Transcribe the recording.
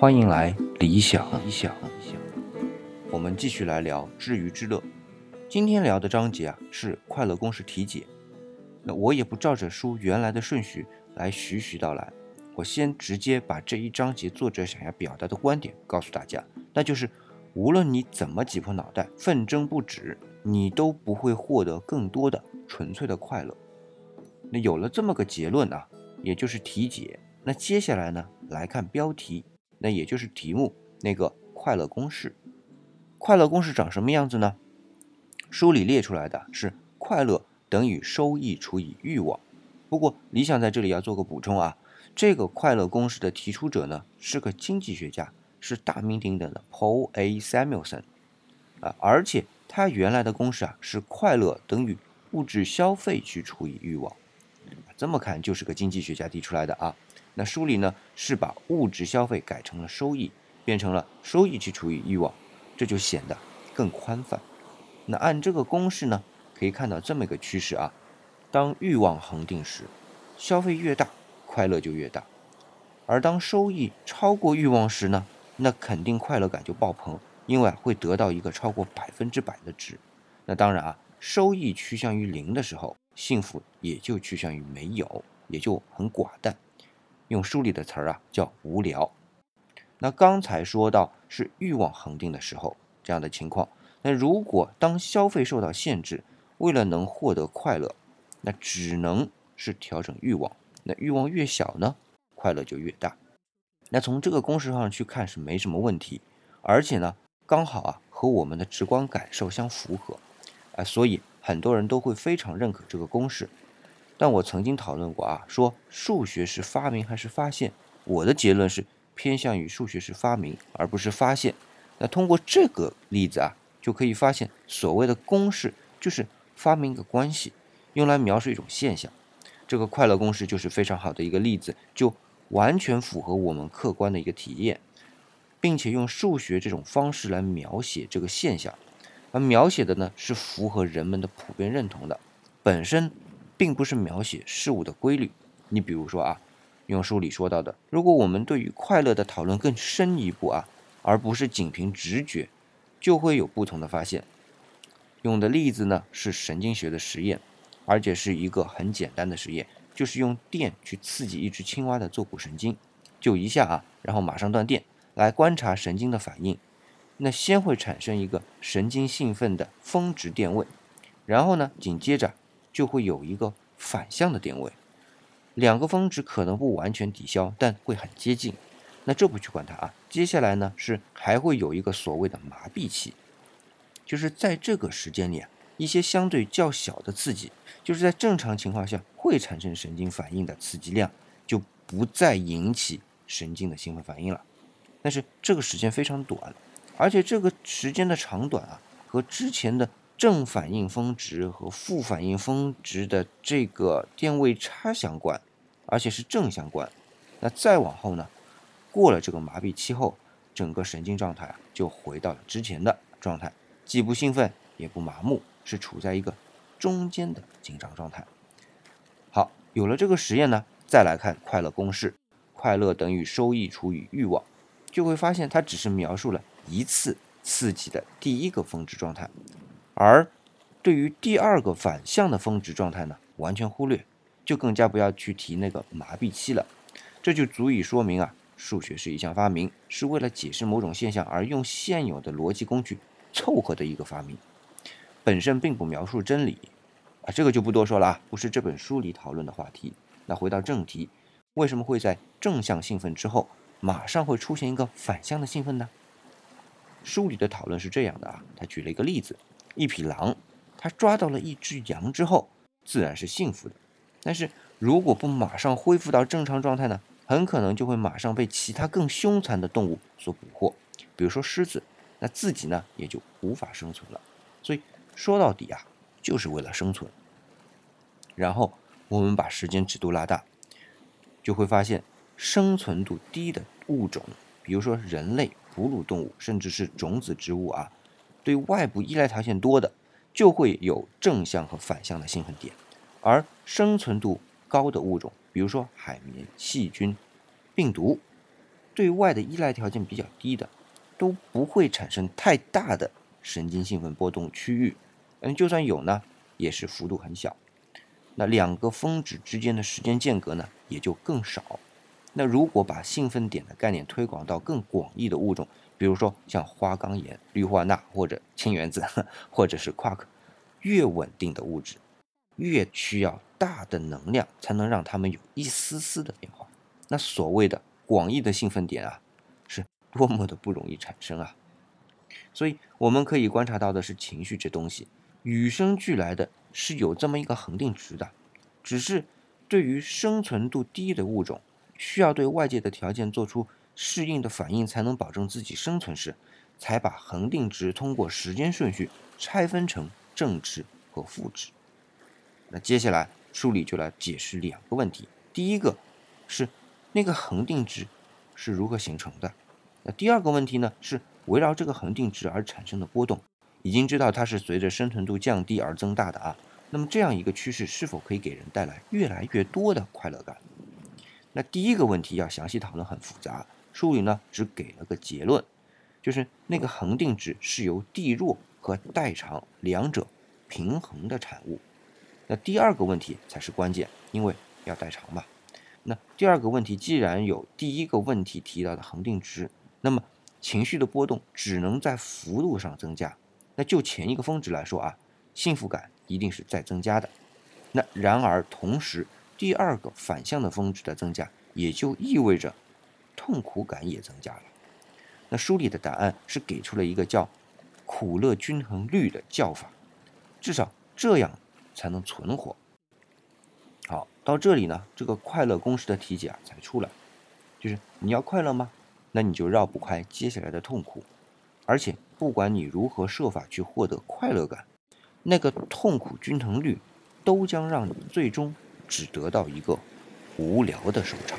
欢迎来理想理想理想。我们继续来聊知鱼之乐。今天聊的章节啊是快乐公式题解。那我也不照着书原来的顺序来徐徐道来，我先直接把这一章节作者想要表达的观点告诉大家，那就是无论你怎么挤破脑袋、奋争不止，你都不会获得更多的纯粹的快乐。那有了这么个结论啊，也就是题解。那接下来呢，来看标题。那也就是题目那个快乐公式，快乐公式长什么样子呢？书里列出来的是快乐等于收益除以欲望。不过理想在这里要做个补充啊，这个快乐公式的提出者呢是个经济学家，是大名鼎鼎的 Paul A. Samuelson 啊，而且他原来的公式啊是快乐等于物质消费去除以欲望，这么看就是个经济学家提出来的啊。那书里呢是把物质消费改成了收益，变成了收益去除以欲望，这就显得更宽泛。那按这个公式呢，可以看到这么一个趋势啊：当欲望恒定时，消费越大，快乐就越大；而当收益超过欲望时呢，那肯定快乐感就爆棚，因为会得到一个超过百分之百的值。那当然啊，收益趋向于零的时候，幸福也就趋向于没有，也就很寡淡。用书里的词儿啊，叫无聊。那刚才说到是欲望恒定的时候，这样的情况。那如果当消费受到限制，为了能获得快乐，那只能是调整欲望。那欲望越小呢，快乐就越大。那从这个公式上去看是没什么问题，而且呢，刚好啊和我们的直观感受相符合，啊，所以很多人都会非常认可这个公式。但我曾经讨论过啊，说数学是发明还是发现？我的结论是偏向于数学是发明，而不是发现。那通过这个例子啊，就可以发现，所谓的公式就是发明一个关系，用来描述一种现象。这个快乐公式就是非常好的一个例子，就完全符合我们客观的一个体验，并且用数学这种方式来描写这个现象，而描写的呢是符合人们的普遍认同的，本身。并不是描写事物的规律。你比如说啊，用书里说到的，如果我们对于快乐的讨论更深一步啊，而不是仅凭直觉，就会有不同的发现。用的例子呢是神经学的实验，而且是一个很简单的实验，就是用电去刺激一只青蛙的坐骨神经，就一下啊，然后马上断电，来观察神经的反应。那先会产生一个神经兴奋的峰值电位，然后呢，紧接着。就会有一个反向的电位，两个峰值可能不完全抵消，但会很接近。那这不去管它啊。接下来呢是还会有一个所谓的麻痹期，就是在这个时间里啊，一些相对较小的刺激，就是在正常情况下会产生神经反应的刺激量，就不再引起神经的兴奋反应了。但是这个时间非常短，而且这个时间的长短啊，和之前的。正反应峰值和负反应峰值的这个电位差相关，而且是正相关。那再往后呢？过了这个麻痹期后，整个神经状态就回到了之前的状态，既不兴奋也不麻木，是处在一个中间的紧张状态。好，有了这个实验呢，再来看快乐公式：快乐等于收益除以欲望，就会发现它只是描述了一次刺激的第一个峰值状态。而对于第二个反向的峰值状态呢，完全忽略，就更加不要去提那个麻痹期了。这就足以说明啊，数学是一项发明，是为了解释某种现象而用现有的逻辑工具凑合的一个发明，本身并不描述真理啊。这个就不多说了啊，不是这本书里讨论的话题。那回到正题，为什么会在正向兴奋之后马上会出现一个反向的兴奋呢？书里的讨论是这样的啊，他举了一个例子。一匹狼，它抓到了一只羊之后，自然是幸福的。但是如果不马上恢复到正常状态呢，很可能就会马上被其他更凶残的动物所捕获，比如说狮子，那自己呢也就无法生存了。所以说到底啊，就是为了生存。然后我们把时间尺度拉大，就会发现生存度低的物种，比如说人类、哺乳动物，甚至是种子植物啊。对外部依赖条件多的，就会有正向和反向的兴奋点，而生存度高的物种，比如说海绵、细菌、病毒，对外的依赖条件比较低的，都不会产生太大的神经兴奋波动区域。嗯，就算有呢，也是幅度很小。那两个峰值之间的时间间隔呢，也就更少。那如果把兴奋点的概念推广到更广义的物种，比如说像花岗岩、氯化钠或者氢原子，或者是夸克，越稳定的物质，越需要大的能量才能让它们有一丝丝的变化。那所谓的广义的兴奋点啊，是多么的不容易产生啊！所以我们可以观察到的是，情绪这东西与生俱来的是有这么一个恒定值的，只是对于生存度低的物种，需要对外界的条件做出。适应的反应才能保证自己生存时，才把恒定值通过时间顺序拆分成正值和负值。那接下来书里就来解释两个问题：第一个是那个恒定值是如何形成的；那第二个问题呢是围绕这个恒定值而产生的波动。已经知道它是随着生存度降低而增大的啊。那么这样一个趋势是否可以给人带来越来越多的快乐感？那第一个问题要详细讨论，很复杂。书里呢只给了个结论，就是那个恒定值是由地弱和代偿两者平衡的产物。那第二个问题才是关键，因为要代偿嘛。那第二个问题既然有第一个问题提到的恒定值，那么情绪的波动只能在幅度上增加。那就前一个峰值来说啊，幸福感一定是在增加的。那然而同时，第二个反向的峰值的增加，也就意味着。痛苦感也增加了。那书里的答案是给出了一个叫“苦乐均衡律”的叫法，至少这样才能存活。好，到这里呢，这个快乐公式的题解啊才出来，就是你要快乐吗？那你就绕不开接下来的痛苦，而且不管你如何设法去获得快乐感，那个痛苦均衡律都将让你最终只得到一个无聊的收场。